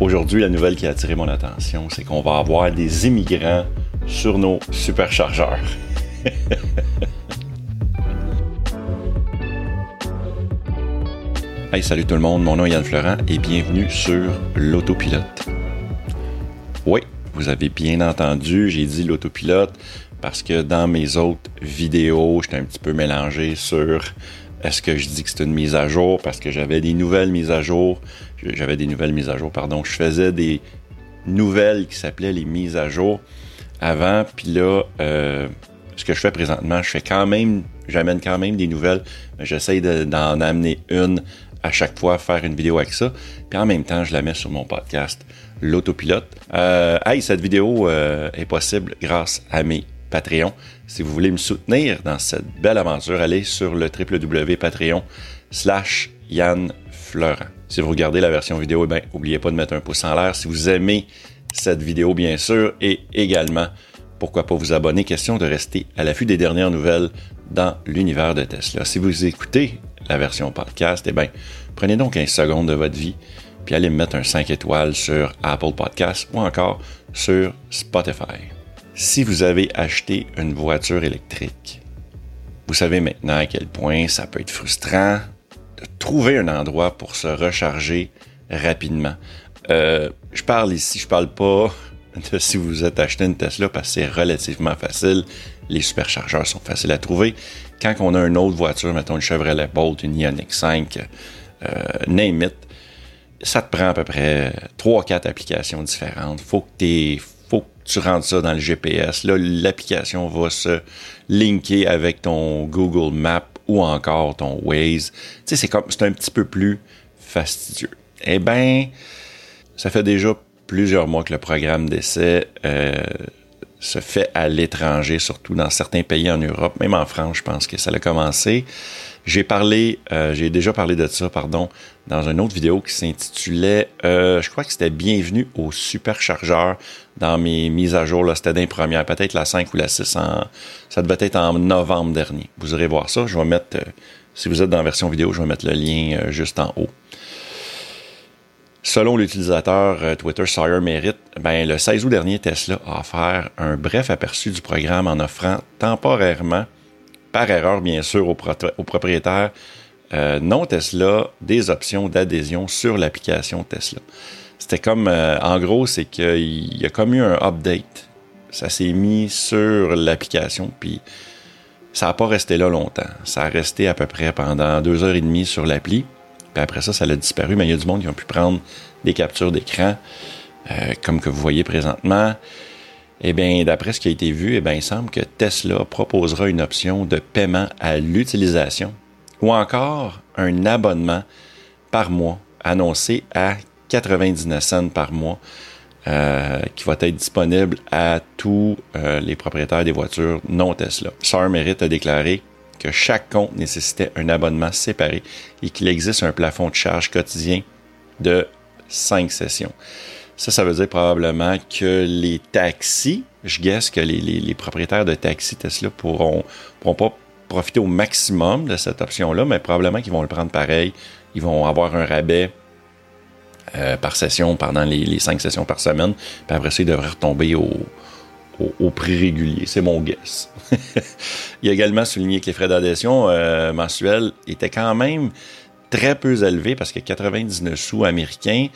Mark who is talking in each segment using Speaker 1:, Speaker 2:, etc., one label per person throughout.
Speaker 1: Aujourd'hui, la nouvelle qui a attiré mon attention, c'est qu'on va avoir des immigrants sur nos superchargeurs. hey, salut tout le monde, mon nom est Yann Florent et bienvenue sur l'autopilote. Oui, vous avez bien entendu, j'ai dit l'autopilote parce que dans mes autres vidéos, j'étais un petit peu mélangé sur est-ce que je dis que c'est une mise à jour? Parce que j'avais des nouvelles mises à jour j'avais des nouvelles mises à jour, pardon. Je faisais des nouvelles qui s'appelaient les mises à jour avant, puis là, euh, ce que je fais présentement, je fais quand même, j'amène quand même des nouvelles, mais j'essaye d'en amener une à chaque fois, faire une vidéo avec ça, puis en même temps, je la mets sur mon podcast, l'autopilote. Euh, hey, cette vidéo euh, est possible grâce à mes Patreons. Si vous voulez me soutenir dans cette belle aventure, allez sur le www.patreon slash Yann Fleurant. Si vous regardez la version vidéo, eh n'oubliez pas de mettre un pouce en l'air si vous aimez cette vidéo, bien sûr, et également, pourquoi pas vous abonner? Question de rester à l'affût des dernières nouvelles dans l'univers de Tesla. Si vous écoutez la version podcast, eh bien, prenez donc 15 secondes de votre vie, puis allez me mettre un 5 étoiles sur Apple Podcast ou encore sur Spotify. Si vous avez acheté une voiture électrique, vous savez maintenant à quel point ça peut être frustrant trouver un endroit pour se recharger rapidement. Euh, je parle ici, je parle pas de si vous êtes acheté une Tesla parce que c'est relativement facile. Les superchargeurs sont faciles à trouver. Quand on a une autre voiture, mettons une Chevrolet Bolt, une Ioniq 5, euh, name it, ça te prend à peu près 3-4 applications différentes. Faut que, que tu rentres ça dans le GPS. Là, l'application va se linker avec ton Google Maps ou encore ton Waze. Tu sais, c'est comme, c'est un petit peu plus fastidieux. Eh bien, ça fait déjà plusieurs mois que le programme d'essai euh, se fait à l'étranger, surtout dans certains pays en Europe, même en France, je pense que ça a commencé. J'ai parlé, euh, j'ai déjà parlé de ça, pardon, dans une autre vidéo qui s'intitulait, euh, je crois que c'était Bienvenue au superchargeur dans mes mises à jour. C'était d'un première, peut-être la 5 ou la 6. En, ça devait être en novembre dernier. Vous irez voir ça. Je vais mettre, euh, si vous êtes dans la version vidéo, je vais mettre le lien juste en haut. Selon l'utilisateur Twitter Sawyer Merit, ben, le 16 août dernier, Tesla a offert un bref aperçu du programme en offrant temporairement par erreur bien sûr aux, propriétaires euh, non Tesla des options d'adhésion sur l'application Tesla. C'était comme, euh, en gros, c'est qu'il y a comme eu un update. Ça s'est mis sur l'application, puis ça n'a pas resté là longtemps. Ça a resté à peu près pendant deux heures et demie sur l'appli. Puis après ça, ça a disparu, mais il y a du monde qui ont pu prendre des captures d'écran, euh, comme que vous voyez présentement. Eh bien, d'après ce qui a été vu, eh bien, il semble que Tesla proposera une option de paiement à l'utilisation ou encore un abonnement par mois annoncé à 99 cents par mois euh, qui va être disponible à tous euh, les propriétaires des voitures non Tesla. SAR Merit a déclaré que chaque compte nécessitait un abonnement séparé et qu'il existe un plafond de charge quotidien de 5 sessions. Ça, ça veut dire probablement que les taxis, je guesse que les, propriétaires de taxis Tesla pourront, pourront pas profiter au maximum de cette option-là, mais probablement qu'ils vont le prendre pareil. Ils vont avoir un rabais euh, par session pendant les, cinq sessions par semaine. Puis après ça, ils devraient retomber au, prix régulier. C'est mon guess. Il a également souligné que les frais d'adhésion euh, mensuels étaient quand même très peu élevés parce que 99 sous américains,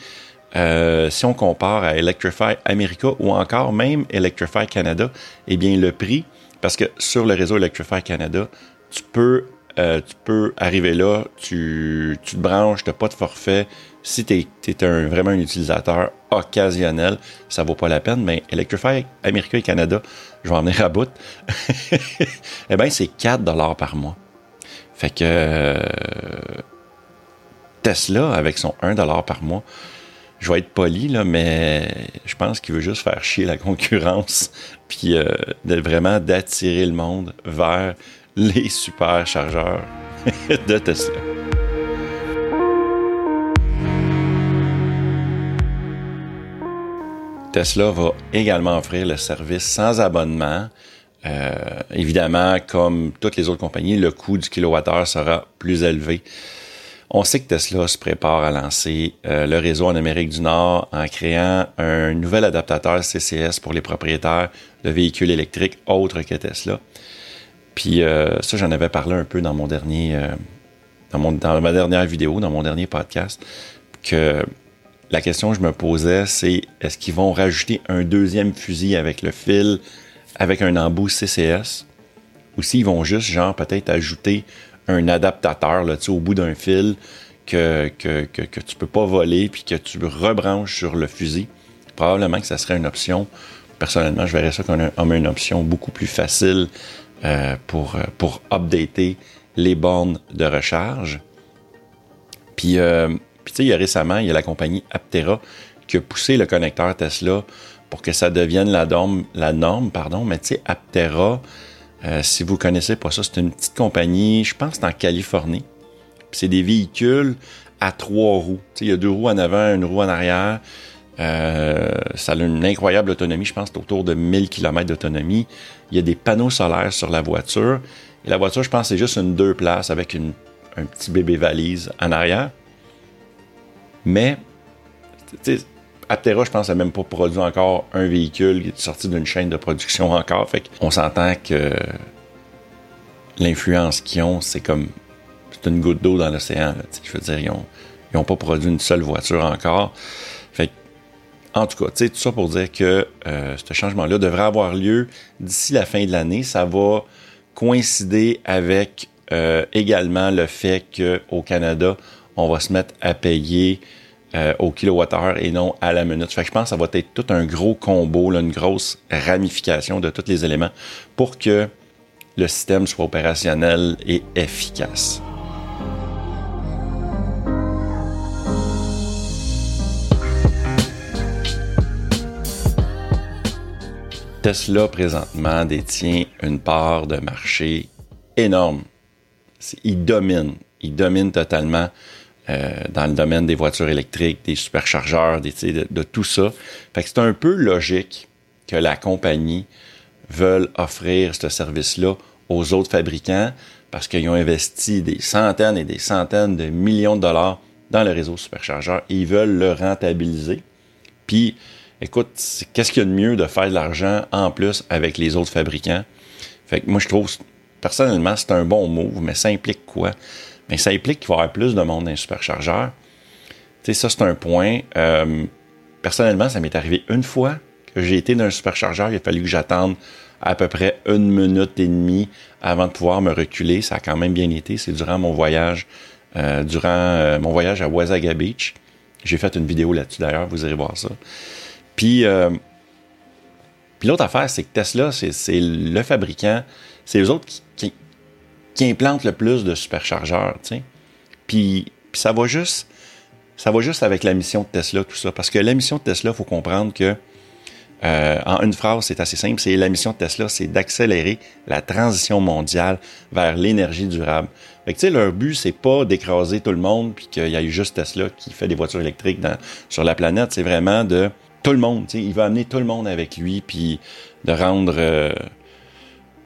Speaker 1: euh, si on compare à Electrify America ou encore même Electrify Canada, eh bien le prix, parce que sur le réseau Electrify Canada, tu peux, euh, tu peux arriver là, tu, tu te branches, tu n'as pas de forfait. Si tu es, un, vraiment un utilisateur occasionnel, ça vaut pas la peine, mais Electrify America et Canada, je vais en venir à bout, eh bien c'est 4 dollars par mois. Fait que euh, Tesla, avec son 1 dollar par mois, je vais être poli, là, mais je pense qu'il veut juste faire chier la concurrence, puis euh, vraiment d'attirer le monde vers les superchargeurs de Tesla. Tesla va également offrir le service sans abonnement. Euh, évidemment, comme toutes les autres compagnies, le coût du kilowattheure sera plus élevé. On sait que Tesla se prépare à lancer euh, le réseau en Amérique du Nord en créant un nouvel adaptateur CCS pour les propriétaires de véhicules électriques autres que Tesla. Puis euh, ça, j'en avais parlé un peu dans mon dernier, euh, dans, ma dernière vidéo, dans mon dernier podcast, que la question que je me posais, c'est est-ce qu'ils vont rajouter un deuxième fusil avec le fil, avec un embout CCS, ou s'ils vont juste, genre, peut-être ajouter un adaptateur là, au bout d'un fil que, que, que, tu peux pas voler, puis que tu rebranches sur le fusil. Probablement que ça serait une option. Personnellement, je verrais ça comme, une option beaucoup plus facile euh, pour, pour updater les bornes de recharge. Puis, euh, puis tu sais, il y a récemment, il y a la compagnie Aptera qui a poussé le connecteur Tesla pour que ça devienne la norme, la norme pardon. mais tu sais, Aptera, euh, si vous connaissez pas ça, c'est une petite compagnie, je pense, en Californie. C'est des véhicules à trois roues. il y a deux roues en avant, une roue en arrière. Euh, ça a une incroyable autonomie, je pense, autour de 1000 km d'autonomie. Il y a des panneaux solaires sur la voiture. Et la voiture, je pense, c'est juste une deux places avec un petit bébé valise en arrière. Mais, Aptera, je pense, n'a même pas produit encore un véhicule qui est sorti d'une chaîne de production encore. Fait qu'on s'entend que l'influence qu'ils ont, c'est comme c'est une goutte d'eau dans l'océan. Je veux dire, ils n'ont pas produit une seule voiture encore. Fait en tout cas, tout ça pour dire que euh, ce changement-là devrait avoir lieu d'ici la fin de l'année. Ça va coïncider avec euh, également le fait qu'au Canada, on va se mettre à payer euh, au kilowattheure et non à la minute. Fait je pense que ça va être tout un gros combo, une grosse ramification de tous les éléments pour que le système soit opérationnel et efficace. Tesla présentement détient une part de marché énorme. Il domine, il domine totalement euh, dans le domaine des voitures électriques, des superchargeurs, des, de, tout ça. Fait que c'est un peu logique que la compagnie veuille offrir ce service-là aux autres fabricants parce qu'ils ont investi des centaines et des centaines de millions de dollars dans le réseau superchargeur et ils veulent le rentabiliser. Puis, écoute, qu'est-ce qu'il y a de mieux de faire de l'argent en plus avec les autres fabricants? Fait que moi, je trouve, personnellement, c'est un bon move, mais ça implique quoi? Mais ça implique qu'il va y avoir plus de monde dans les superchargeurs. Tu sais, ça, c'est un point. Euh, personnellement, ça m'est arrivé une fois que j'ai été dans un superchargeur. Il a fallu que j'attende à peu près une minute et demie avant de pouvoir me reculer. Ça a quand même bien été. C'est durant mon voyage, euh, durant euh, mon voyage à Wasaga Beach. J'ai fait une vidéo là-dessus d'ailleurs, vous irez voir ça. Puis, puis l'autre affaire, c'est que Tesla, c'est le fabricant, c'est eux autres qui implante le plus de superchargeurs, tu. Puis, ça va juste ça va juste avec la mission de Tesla, tout ça. Parce que la mission de Tesla, il faut comprendre que euh, en une phrase, c'est assez simple, c'est la mission de Tesla, c'est d'accélérer la transition mondiale vers l'énergie durable. Fait que, leur but, c'est pas d'écraser tout le monde, puis qu'il y a eu juste Tesla qui fait des voitures électriques sur la planète. C'est vraiment de tout le monde. Il va amener tout le monde avec lui, puis de rendre euh,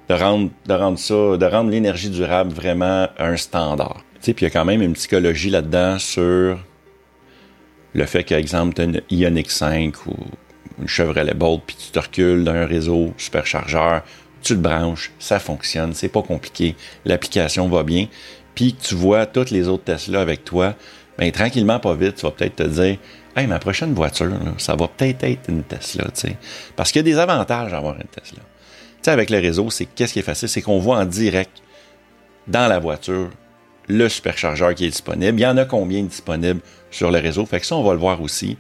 Speaker 1: de rendre, ça, de rendre l'énergie durable vraiment un standard. Puis il y a quand même une psychologie là-dedans sur le fait qu'exemple, tu as une Ioniq 5 ou une Chevrolet Bolt, puis tu te recules d'un réseau superchargeur, tu le branches, ça fonctionne, c'est pas compliqué, l'application va bien, puis tu vois toutes les autres Tesla avec toi, ben tranquillement, pas vite, tu vas peut-être te dire Hey, ma prochaine voiture, ça va peut-être être une Tesla, tu sais. Parce qu'il y a des avantages à avoir une Tesla sais, avec le réseau, c'est qu'est-ce qui est facile, c'est qu'on voit en direct dans la voiture le superchargeur qui est disponible. Il y en a combien disponibles sur le réseau? Fait que ça, on va le voir aussi.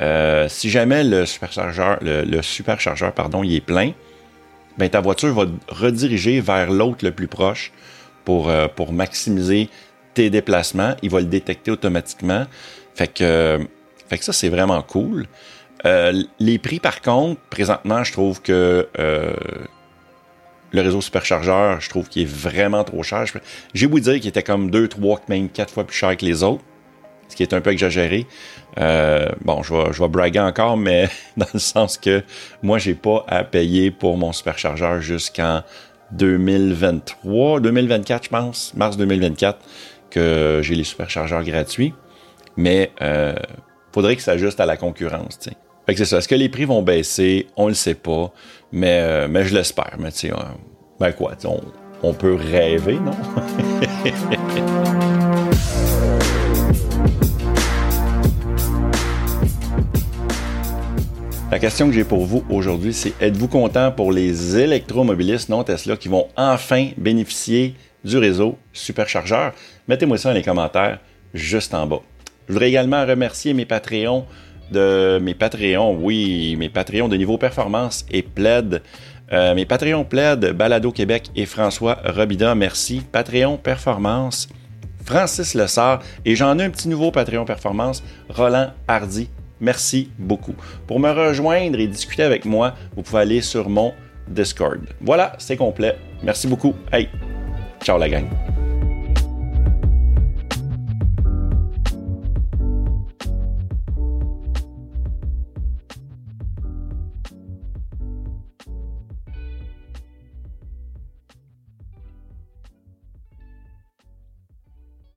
Speaker 1: Euh, si jamais le superchargeur, le, superchargeur, pardon, il est plein, ben ta voiture va rediriger vers l'autre le plus proche pour, euh, pour maximiser tes déplacements. Il va le détecter automatiquement. Fait que, fait que ça, c'est vraiment cool. Euh, les prix, par contre, présentement, je trouve que le réseau superchargeur, je trouve qu'il est vraiment trop cher. J'ai voulu dire qu'il était comme 2, 3, même 4 fois plus cher que les autres, ce qui est un peu exagéré. Euh, bon, je vais, je vais braguer encore, mais dans le sens que moi, j'ai pas à payer pour mon superchargeur jusqu'en 2023, 2024, je pense, mars 2024, que j'ai les superchargeurs gratuits, mais euh, faudrait que ça ajuste à la concurrence. T'sais. Fait que c'est ça. Est-ce que les prix vont baisser? On le sait pas, mais, euh, mais je l'espère. Mais tu sais, ben quoi, on, on peut rêver, non? La question que j'ai pour vous aujourd'hui, c'est êtes-vous content pour les électromobilistes non Tesla qui vont enfin bénéficier du réseau superchargeur? Mettez-moi ça dans les commentaires juste en bas. Je voudrais également remercier mes Patreons de mes Patreons, oui, mes Patreons de niveau performance et plaid. Euh, mes Patreons plaid, Balado Québec et François Robida, merci. Patreon Performance, Francis Lessard et j'en ai un petit nouveau Patreon Performance, Roland Hardy. Merci beaucoup. Pour me rejoindre et discuter avec moi, vous pouvez aller sur mon Discord. Voilà, c'est complet. Merci beaucoup. Hey, ciao la gang.